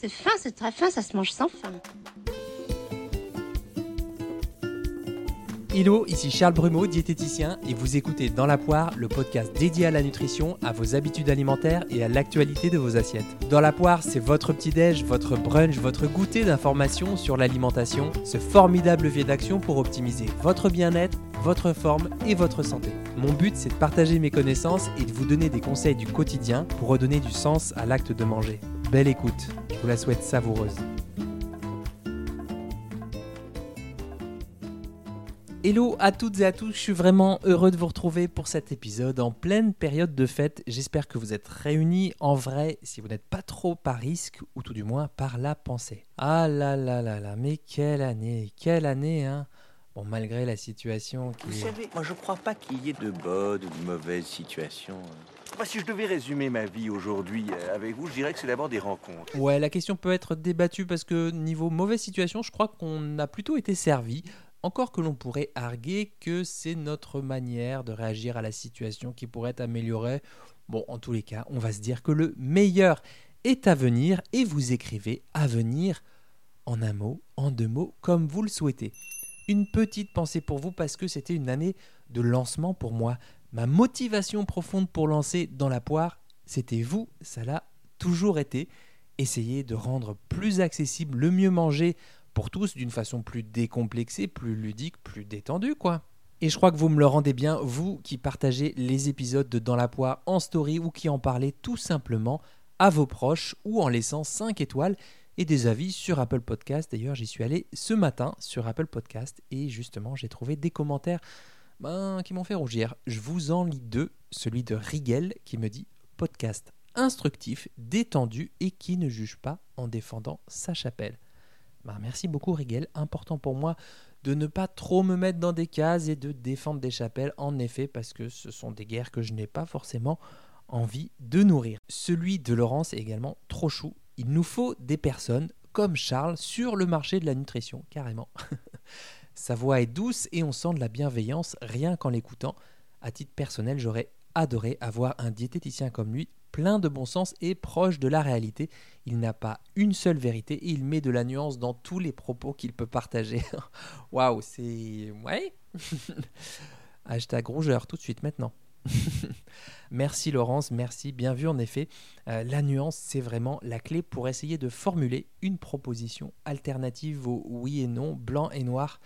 C'est fin, c'est très fin, ça se mange sans fin. Hello, ici Charles Brumeau, diététicien, et vous écoutez Dans la poire, le podcast dédié à la nutrition, à vos habitudes alimentaires et à l'actualité de vos assiettes. Dans la poire, c'est votre petit-déj, votre brunch, votre goûter d'informations sur l'alimentation, ce formidable levier d'action pour optimiser votre bien-être, votre forme et votre santé. Mon but, c'est de partager mes connaissances et de vous donner des conseils du quotidien pour redonner du sens à l'acte de manger. Belle écoute, je vous la souhaite savoureuse. Hello à toutes et à tous, je suis vraiment heureux de vous retrouver pour cet épisode en pleine période de fête. J'espère que vous êtes réunis en vrai si vous n'êtes pas trop par risque ou tout du moins par la pensée. Ah là là là là, mais quelle année, quelle année hein Bon, malgré la situation qui... Vous savez, moi je crois pas qu'il y ait de bonnes ou de mauvaises situations. Moi, si je devais résumer ma vie aujourd'hui euh, avec vous, je dirais que c'est d'abord des rencontres. Ouais, la question peut être débattue parce que niveau mauvaise situation, je crois qu'on a plutôt été servi. Encore que l'on pourrait arguer que c'est notre manière de réagir à la situation qui pourrait être améliorée. Bon, en tous les cas, on va se dire que le meilleur est à venir et vous écrivez à venir en un mot, en deux mots, comme vous le souhaitez. Une petite pensée pour vous parce que c'était une année de lancement pour moi. Ma motivation profonde pour lancer dans la poire, c'était vous, ça l'a toujours été. Essayez de rendre plus accessible le mieux manger pour tous d'une façon plus décomplexée, plus ludique, plus détendue, quoi. Et je crois que vous me le rendez bien, vous qui partagez les épisodes de Dans la poire en story ou qui en parlez tout simplement à vos proches ou en laissant 5 étoiles et des avis sur Apple Podcast. D'ailleurs, j'y suis allé ce matin sur Apple Podcast et justement, j'ai trouvé des commentaires ben, qui m'ont fait rougir. Je vous en lis deux. Celui de Rigel qui me dit podcast instructif, détendu et qui ne juge pas en défendant sa chapelle. Bah, merci beaucoup Rigel, important pour moi de ne pas trop me mettre dans des cases et de défendre des chapelles, en effet, parce que ce sont des guerres que je n'ai pas forcément envie de nourrir. Celui de Laurence est également trop chou. Il nous faut des personnes comme Charles sur le marché de la nutrition, carrément. Sa voix est douce et on sent de la bienveillance rien qu'en l'écoutant. À titre personnel, j'aurais adoré avoir un diététicien comme lui plein de bon sens et proche de la réalité. Il n'a pas une seule vérité et il met de la nuance dans tous les propos qu'il peut partager. Waouh, c'est... Ouais Hashtag rougeur tout de suite maintenant. merci Laurence, merci, bien vu en effet. Euh, la nuance, c'est vraiment la clé pour essayer de formuler une proposition alternative au oui et non, blanc et noir.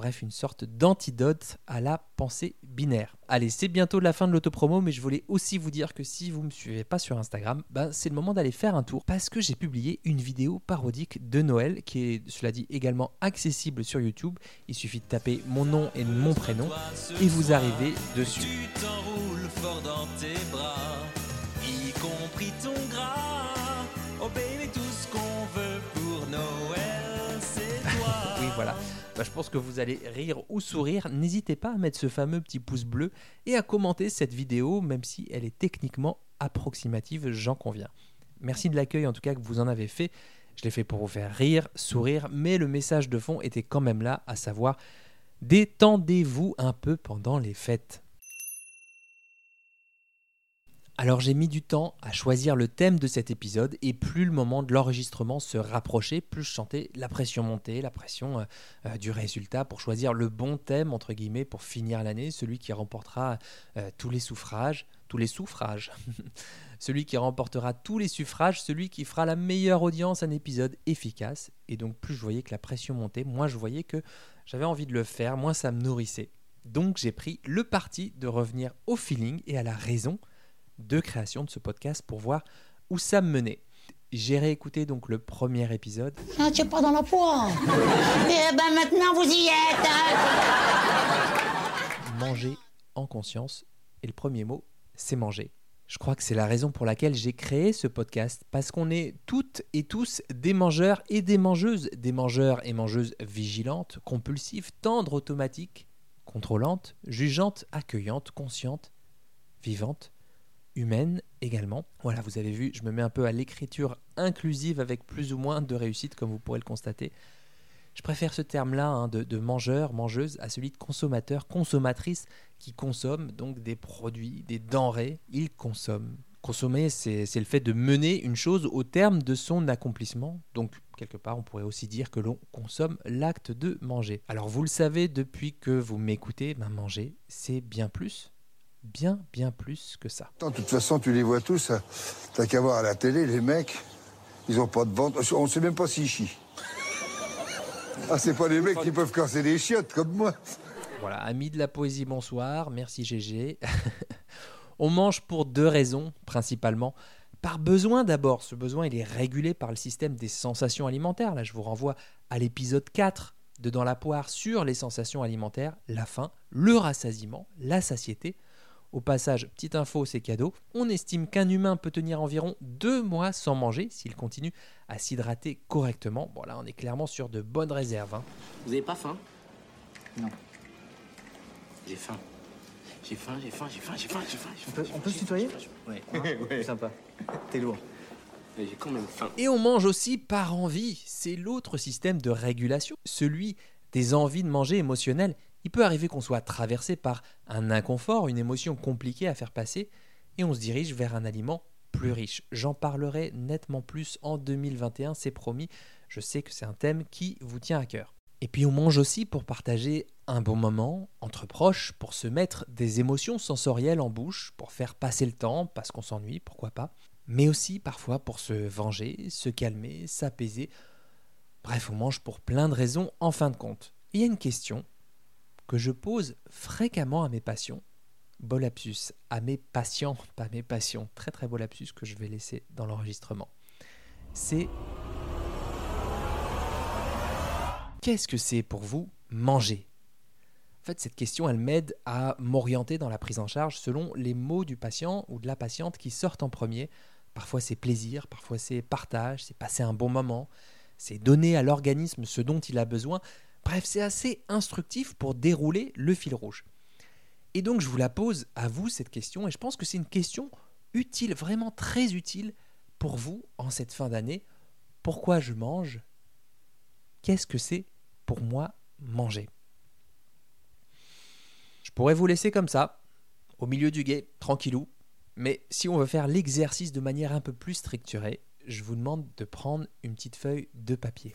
Bref, une sorte d'antidote à la pensée binaire. Allez, c'est bientôt la fin de l'autopromo, mais je voulais aussi vous dire que si vous ne me suivez pas sur Instagram, ben c'est le moment d'aller faire un tour parce que j'ai publié une vidéo parodique de Noël qui est, cela dit, également accessible sur YouTube. Il suffit de taper mon nom et mon prénom et vous arrivez dessus. Tu t'enroules fort dans tes bras, y compris ton gras. Tout ce qu'on veut pour Noël, c'est toi. Oui, voilà. Bah, je pense que vous allez rire ou sourire. N'hésitez pas à mettre ce fameux petit pouce bleu et à commenter cette vidéo, même si elle est techniquement approximative, j'en conviens. Merci de l'accueil en tout cas que vous en avez fait. Je l'ai fait pour vous faire rire, sourire, mais le message de fond était quand même là, à savoir détendez-vous un peu pendant les fêtes. Alors j'ai mis du temps à choisir le thème de cet épisode et plus le moment de l'enregistrement se rapprochait, plus je sentais la pression monter, la pression euh, euh, du résultat pour choisir le bon thème entre guillemets pour finir l'année, celui qui remportera euh, tous les suffrages, tous les suffrages, celui qui remportera tous les suffrages, celui qui fera la meilleure audience, un épisode efficace. Et donc plus je voyais que la pression montait, moins je voyais que j'avais envie de le faire, moins ça me nourrissait. Donc j'ai pris le parti de revenir au feeling et à la raison de création de ce podcast pour voir où ça me menait. J'ai réécouté donc le premier épisode. Ah, tu pas dans la poire. Eh ben maintenant vous y êtes. Manger en conscience. Et le premier mot, c'est manger. Je crois que c'est la raison pour laquelle j'ai créé ce podcast, parce qu'on est toutes et tous des mangeurs et des mangeuses, des mangeurs et mangeuses vigilantes, compulsives, tendres, automatiques, contrôlantes, jugeantes, accueillantes, conscientes, vivantes humaine également. Voilà, vous avez vu, je me mets un peu à l'écriture inclusive avec plus ou moins de réussite, comme vous pourrez le constater. Je préfère ce terme-là hein, de, mangeur, mangeuse, à celui de consommateur, consommatrice, qui consomme donc des produits, des denrées. Il consomme, Consommer, c'est c'est le fait de mener une chose au terme de son accomplissement. Donc, quelque part, on pourrait aussi dire que l'on consomme l'acte de manger. Alors, vous le savez, depuis que vous m'écoutez, ben, manger, c'est bien plus, bien, bien plus que ça. De toute façon, tu les vois tous. hein. T'as qu'à voir à la télé, les mecs, ils ont pas de ventre. On sait même pas s'ils chient. Ah, c'est pas les mecs qui peuvent casser des chiottes comme moi. Voilà, amis de la poésie, bonsoir, merci GG. On mange pour deux raisons, principalement. Par besoin d'abord, ce besoin il est régulé par le système des sensations alimentaires. Là, je vous renvoie à l'épisode 4 de Dans la poire sur les sensations alimentaires, la faim, le rassasiement, la satiété. Au passage, petite info, c'est cadeau. On estime qu'un humain peut tenir environ deux mois sans manger s'il continue à s'hydrater correctement. Bon là, on est clairement sur de bonnes réserves. hein. Vous avez pas faim? Non. J'ai faim. J'ai faim, j'ai faim, j'ai faim, j'ai faim, j'ai faim. j'ai On faim, peut, j'ai on faim, peut se j'ai tutoyer j'ai faim. Ouais. C'est sympa. T'es lourd. Mais j'ai quand même faim. Et on mange aussi par envie. C'est l'autre système de régulation, celui des envies de manger émotionnelles. Il peut arriver qu'on soit traversé par un inconfort, une émotion compliquée à faire passer, et on se dirige vers un aliment plus riche. J'en parlerai nettement plus en 2021, c'est promis. Je sais que c'est un thème qui vous tient à cœur. Et puis on mange aussi pour partager un bon moment entre proches, pour se mettre des émotions sensorielles en bouche, pour faire passer le temps, parce qu'on s'ennuie, pourquoi pas mais aussi parfois pour se venger, se calmer, s'apaiser. Bref, on mange pour plein de raisons en fin de compte. Il y a une question que je pose fréquemment à mes patients, beau lapsus, à mes patients, pas mes passions, très très beau lapsus que je vais laisser dans l'enregistrement. C'est qu'est-ce que c'est pour vous manger? En fait, cette question, elle m'aide à m'orienter dans la prise en charge selon les mots du patient ou de la patiente qui sortent en premier. Parfois c'est plaisir, parfois c'est partage, c'est passer un bon moment, c'est donner à l'organisme ce dont il a besoin. Bref, c'est assez instructif pour dérouler le fil rouge. Et donc je vous la pose à vous cette question et je pense que c'est une question utile, vraiment très utile pour vous en cette fin d'année. Pourquoi je mange? Qu'est-ce que c'est pour moi manger? Je pourrais vous laisser comme ça, au milieu du guet, tranquillou, mais si on veut faire l'exercice de manière un peu plus structurée, je vous demande de prendre une petite feuille de papier.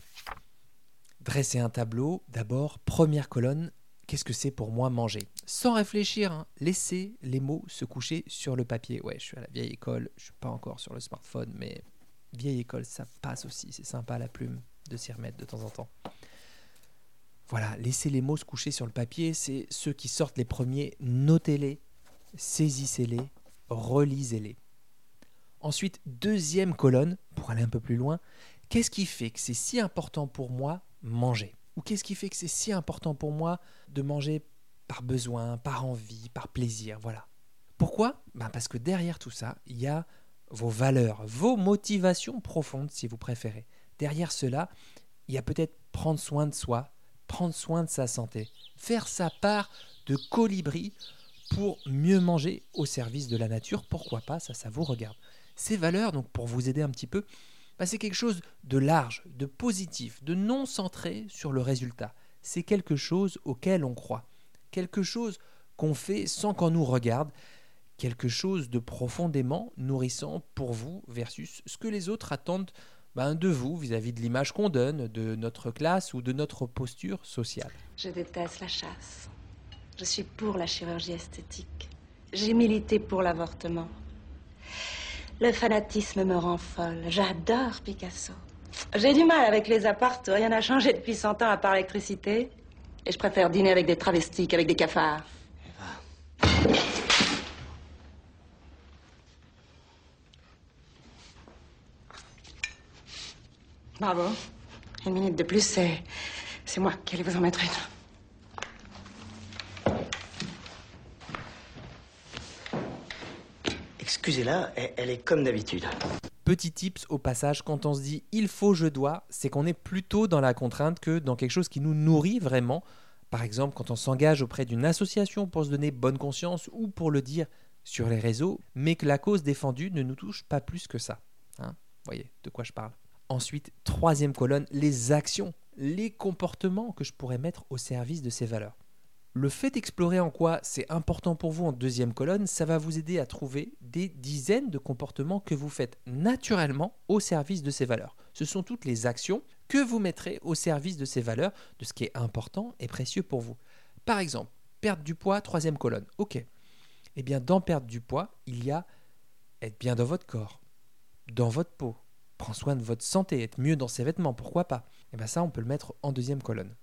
Dressez un tableau, d'abord, première colonne, qu'est-ce que c'est pour moi manger? Sans réfléchir, hein, laissez les mots se coucher sur le papier. Ouais, je suis à la vieille école, je suis pas encore sur le smartphone, mais vieille école, ça passe aussi, c'est sympa la plume de s'y remettre de temps en temps. Voilà, laissez les mots se coucher sur le papier, c'est ceux qui sortent les premiers, notez-les, saisissez-les, relisez-les. Ensuite, deuxième colonne, pour aller un peu plus loin, qu'est-ce qui fait que c'est si important pour moi manger Ou qu'est-ce qui fait que c'est si important pour moi de manger par besoin, par envie, par plaisir Voilà. Pourquoi? Ben Parce que derrière tout ça, il y a vos valeurs, vos motivations profondes, si vous préférez. Derrière cela, il y a peut-être prendre soin de soi, prendre soin de sa santé, faire sa part de colibri pour mieux manger au service de la nature, pourquoi pas, ça, ça vous regarde. Ces valeurs, donc pour vous aider un petit peu, c'est quelque chose de large, de positif, de non centré sur le résultat. C'est quelque chose auquel on croit, quelque chose qu'on fait sans qu'on nous regarde, quelque chose de profondément nourrissant pour vous versus ce que les autres attendent ben, de vous vis-à-vis de l'image qu'on donne, de notre classe ou de notre posture sociale. Je déteste la chasse. Je suis pour la chirurgie esthétique. J'ai milité pour l'avortement. Le fanatisme me rend folle. J'adore Picasso. J'ai du mal avec les appartes. Rien n'a changé depuis 100 ans à part l'électricité. Et je préfère dîner avec des travestis qu'avec des cafards. Bravo. Une minute de plus, c'est. C'est moi qui allais vous en mettre une. Excusez-la, elle, est comme d'habitude. Petit tips au passage, quand on se dit il faut, je dois, c'est qu'on est plutôt dans la contrainte que dans quelque chose qui nous nourrit vraiment. Par exemple, quand on s'engage auprès d'une association pour se donner bonne conscience ou pour le dire sur les réseaux, mais que la cause défendue ne nous touche pas plus que ça. Hein voyez de quoi je parle. Ensuite, troisième colonne, les actions, les comportements que je pourrais mettre au service de ces valeurs. Le fait d'explorer en quoi c'est important pour vous en deuxième colonne, ça va vous aider à trouver des dizaines de comportements que vous faites naturellement au service de ces valeurs. Ce sont toutes les actions que vous mettrez au service de ces valeurs, de ce qui est important et précieux pour vous. Par exemple, perdre du poids, troisième colonne. Ok. Eh bien, dans perdre du poids, il y a être bien dans votre corps, dans votre peau, prendre soin de votre santé, être mieux dans ses vêtements, pourquoi pas? Eh bien ça, on peut le mettre en deuxième colonne.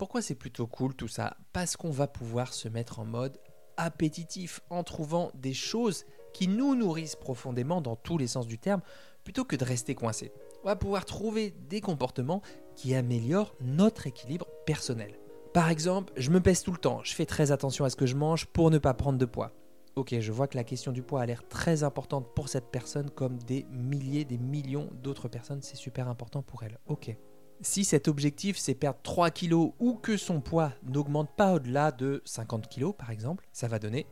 Pourquoi c'est plutôt cool tout ça? Parce qu'on va pouvoir se mettre en mode appétitif en trouvant des choses qui nous nourrissent profondément dans tous les sens du terme, plutôt que de rester coincé. On va pouvoir trouver des comportements qui améliorent notre équilibre personnel. Par exemple, je me pèse tout le temps, je fais très attention à ce que je mange pour ne pas prendre de poids. Ok, je vois que la question du poids a l'air très importante pour cette personne comme des milliers, des millions d'autres personnes, c'est super important pour elle. Ok. Si cet objectif c'est perdre 3 kilos ou que son poids n'augmente pas au-delà de 50 kilos par exemple, ça va donner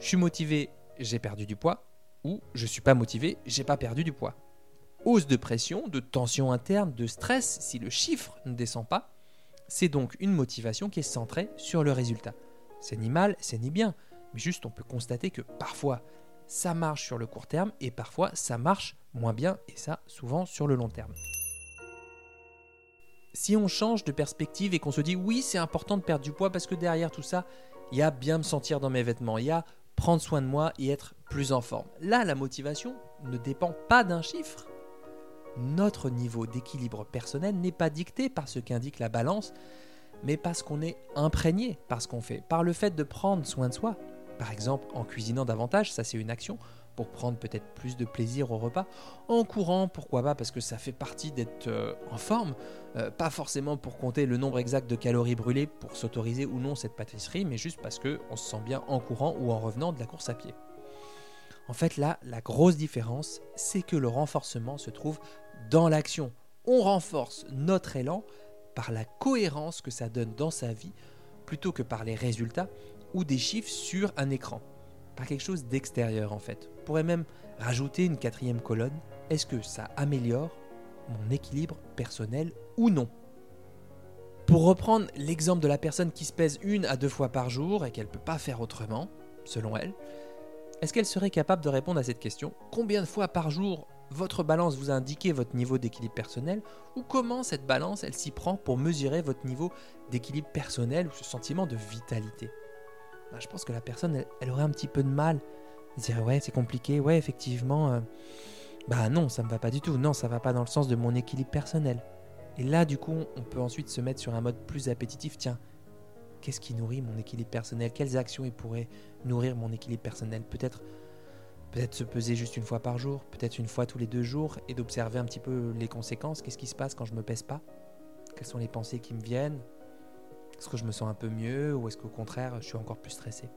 je suis motivé, j'ai perdu du poids ou je suis pas motivé, j'ai pas perdu du poids. Hausse de pression, de tension interne, de stress si le chiffre ne descend pas, c'est donc une motivation qui est centrée sur le résultat. C'est ni mal, c'est ni bien, mais juste on peut constater que parfois ça marche sur le court terme et parfois ça marche moins bien et ça souvent sur le long terme si on change de perspective et qu'on se dit oui, c'est important de perdre du poids parce que derrière tout ça, il y a bien me sentir dans mes vêtements, il y a prendre soin de moi et être plus en forme. Là, la motivation ne dépend pas d'un chiffre. Notre niveau d'équilibre personnel n'est pas dicté par ce qu'indique la balance, mais parce qu'on est imprégné par ce qu'on fait, par le fait de prendre soin de soi. Par exemple, en cuisinant davantage, ça c'est une action, pour prendre peut-être plus de plaisir au repas. En courant, pourquoi pas, parce que ça fait partie d'être euh, en forme. Euh, pas forcément pour compter le nombre exact de calories brûlées pour s'autoriser ou non cette pâtisserie, mais juste parce qu'on se sent bien en courant ou en revenant de la course à pied. En fait, là, la grosse différence, c'est que le renforcement se trouve dans l'action. On renforce notre élan par la cohérence que ça donne dans sa vie, plutôt que par les résultats ou des chiffres sur un écran par quelque chose d'extérieur en fait. On pourrait même rajouter une quatrième colonne. Est-ce que ça améliore mon équilibre personnel ou non? Pour reprendre l'exemple de la personne qui se pèse une à deux fois par jour et qu'elle ne peut pas faire autrement, selon elle, est-ce qu'elle serait capable de répondre à cette question Combien de fois par jour votre balance vous a indiqué votre niveau d'équilibre personnel ou comment cette balance elle s'y prend pour mesurer votre niveau d'équilibre personnel ou ce sentiment de vitalité? Bah, je pense que la personne, elle, aurait un petit peu de mal. Elle dirait, ouais, c'est compliqué, ouais, effectivement. Euh, bah non, ça me va pas du tout. Non, ça va pas dans le sens de mon équilibre personnel. Et là, du coup, on peut ensuite se mettre sur un mode plus appétitif. Tiens, qu'est-ce qui nourrit mon équilibre personnel? Quelles actions il pourraient nourrir mon équilibre personnel? Peut-être peut-être se peser juste une fois par jour, peut-être une fois tous les deux jours, et d'observer un petit peu les conséquences. Qu'est-ce qui se passe quand je me pèse pas? Quelles sont les pensées qui me viennent? Est-ce que je me sens un peu mieux ou est-ce qu'au contraire je suis encore plus stressé?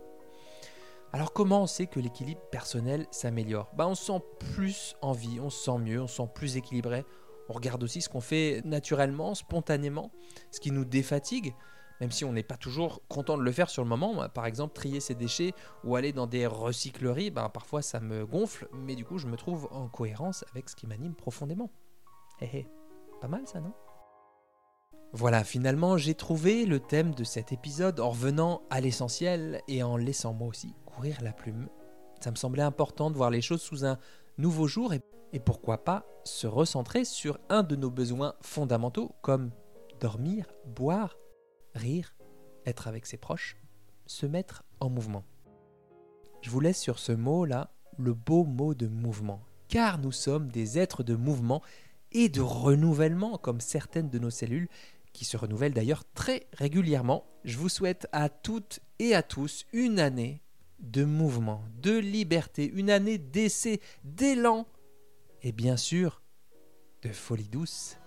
Alors comment on sait que l'équilibre personnel s'améliore? Bah, On se sent plus en vie, on se sent mieux, on se sent plus équilibré. On regarde aussi ce qu'on fait naturellement, spontanément, ce qui nous défatigue, même si on n'est pas toujours content de le faire sur le moment. Par exemple, trier ses déchets ou aller dans des recycleries, bah, parfois ça me gonfle, mais du coup je me trouve en cohérence avec ce qui m'anime profondément. Hé hé, pas mal ça, non? Voilà, finalement, j'ai trouvé le thème de cet épisode en revenant à l'essentiel et en laissant moi aussi courir la plume. Ça me semblait important de voir les choses sous un nouveau jour et, pourquoi pas se recentrer sur un de nos besoins fondamentaux comme dormir, boire, rire, être avec ses proches, se mettre en mouvement. Je vous laisse sur ce mot-là, le beau mot de mouvement, car nous sommes des êtres de mouvement et de renouvellement comme certaines de nos cellules qui se renouvelle d'ailleurs très régulièrement. Je vous souhaite à toutes et à tous une année de mouvement, de liberté, une année d'essai, d'élan et bien sûr de folie douce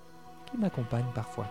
qui m'accompagne parfois.